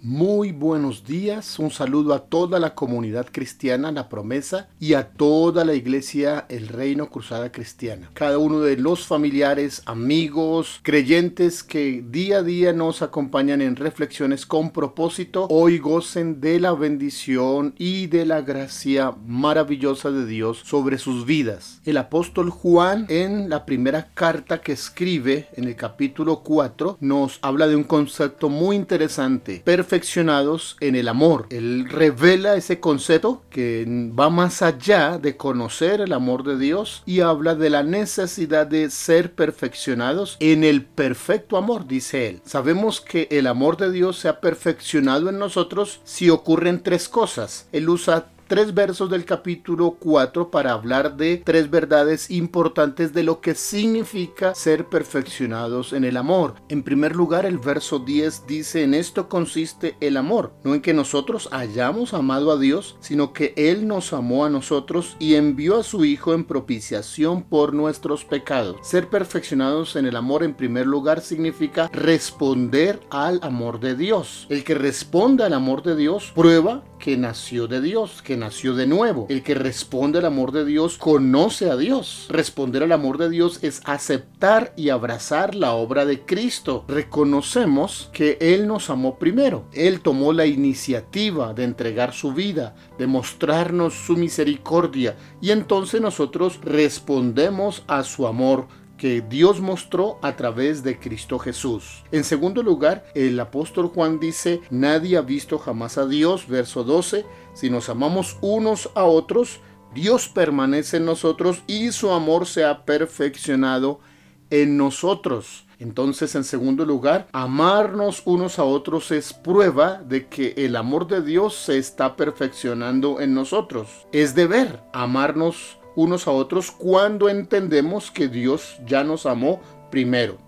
Muy buenos días, un saludo a toda la comunidad cristiana La Promesa y a toda la iglesia El Reino Cruzada Cristiana. Cada uno de los familiares, amigos, creyentes que día a día nos acompañan en reflexiones con propósito, hoy gocen de la bendición y de la gracia maravillosa de Dios sobre sus vidas. El apóstol Juan en la primera carta que escribe en el capítulo 4 nos habla de un concepto muy interesante perfeccionados en el amor. Él revela ese concepto que va más allá de conocer el amor de Dios y habla de la necesidad de ser perfeccionados en el perfecto amor, dice él. Sabemos que el amor de Dios se ha perfeccionado en nosotros si ocurren tres cosas. Él usa tres versos del capítulo 4 para hablar de tres verdades importantes de lo que significa ser perfeccionados en el amor. En primer lugar, el verso 10 dice, en esto consiste el amor, no en que nosotros hayamos amado a Dios, sino que Él nos amó a nosotros y envió a su Hijo en propiciación por nuestros pecados. Ser perfeccionados en el amor en primer lugar significa responder al amor de Dios. El que responde al amor de Dios prueba que nació de Dios, que nació de nuevo. El que responde al amor de Dios conoce a Dios. Responder al amor de Dios es aceptar y abrazar la obra de Cristo. Reconocemos que Él nos amó primero. Él tomó la iniciativa de entregar su vida, de mostrarnos su misericordia y entonces nosotros respondemos a su amor que Dios mostró a través de Cristo Jesús. En segundo lugar, el apóstol Juan dice, nadie ha visto jamás a Dios, verso 12, si nos amamos unos a otros, Dios permanece en nosotros y su amor se ha perfeccionado en nosotros. Entonces, en segundo lugar, amarnos unos a otros es prueba de que el amor de Dios se está perfeccionando en nosotros. Es deber amarnos unos a otros cuando entendemos que Dios ya nos amó primero.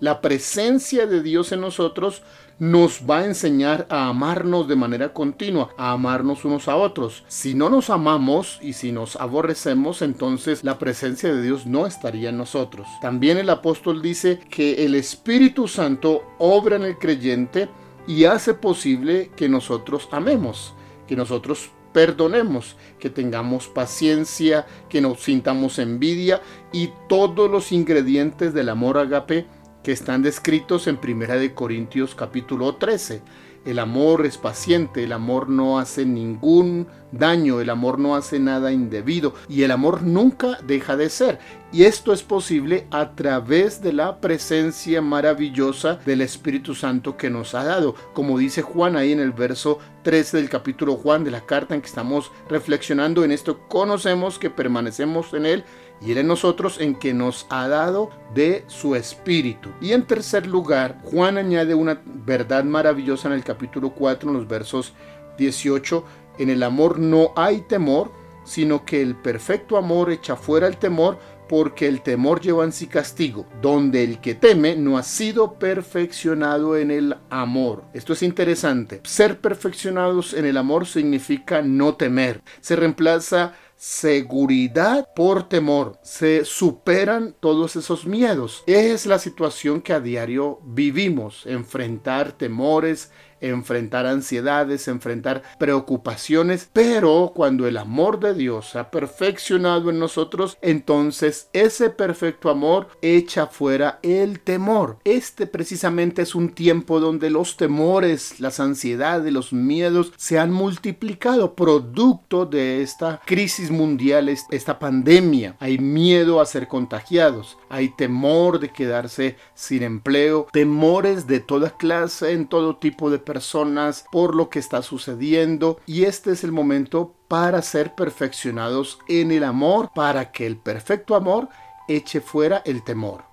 La presencia de Dios en nosotros nos va a enseñar a amarnos de manera continua, a amarnos unos a otros. Si no nos amamos y si nos aborrecemos, entonces la presencia de Dios no estaría en nosotros. También el apóstol dice que el Espíritu Santo obra en el creyente y hace posible que nosotros amemos, que nosotros perdonemos, que tengamos paciencia, que nos sintamos envidia y todos los ingredientes del amor agape que están descritos en Primera de Corintios capítulo 13. El amor es paciente, el amor no hace ningún daño, el amor no hace nada indebido y el amor nunca deja de ser. Y esto es posible a través de la presencia maravillosa del Espíritu Santo que nos ha dado. Como dice Juan ahí en el verso 13 del capítulo Juan de la carta en que estamos reflexionando en esto, conocemos que permanecemos en Él y Él en nosotros en que nos ha dado de su Espíritu. Y en tercer lugar, Juan añade una verdad maravillosa en el capítulo 4, en los versos 18 en el amor no hay temor, sino que el perfecto amor echa fuera el temor, porque el temor lleva en sí castigo, donde el que teme no ha sido perfeccionado en el amor. Esto es interesante. Ser perfeccionados en el amor significa no temer. Se reemplaza seguridad por temor. Se superan todos esos miedos. Es la situación que a diario vivimos, enfrentar temores, enfrentar ansiedades, enfrentar preocupaciones, pero cuando el amor de Dios se ha perfeccionado en nosotros, entonces ese perfecto amor echa fuera el temor. Este precisamente es un tiempo donde los temores, las ansiedades, los miedos se han multiplicado producto de esta crisis mundial, esta pandemia. Hay miedo a ser contagiados, hay temor de quedarse sin empleo, temores de toda clase en todo tipo de personas por lo que está sucediendo y este es el momento para ser perfeccionados en el amor, para que el perfecto amor eche fuera el temor.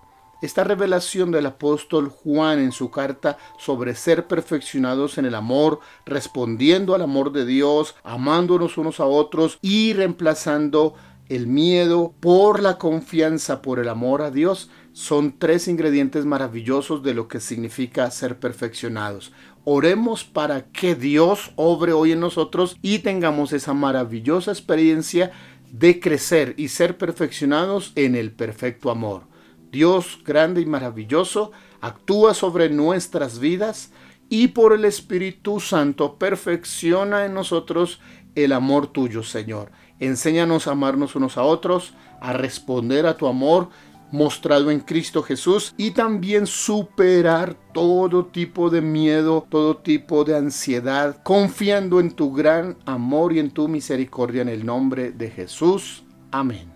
Esta revelación del apóstol Juan en su carta sobre ser perfeccionados en el amor, respondiendo al amor de Dios, amándonos unos a otros y reemplazando el miedo por la confianza, por el amor a Dios, son tres ingredientes maravillosos de lo que significa ser perfeccionados. Oremos para que Dios obre hoy en nosotros y tengamos esa maravillosa experiencia de crecer y ser perfeccionados en el perfecto amor. Dios grande y maravilloso actúa sobre nuestras vidas y por el Espíritu Santo perfecciona en nosotros el amor tuyo, Señor. Enséñanos a amarnos unos a otros, a responder a tu amor mostrado en Cristo Jesús y también superar todo tipo de miedo, todo tipo de ansiedad, confiando en tu gran amor y en tu misericordia en el nombre de Jesús. Amén.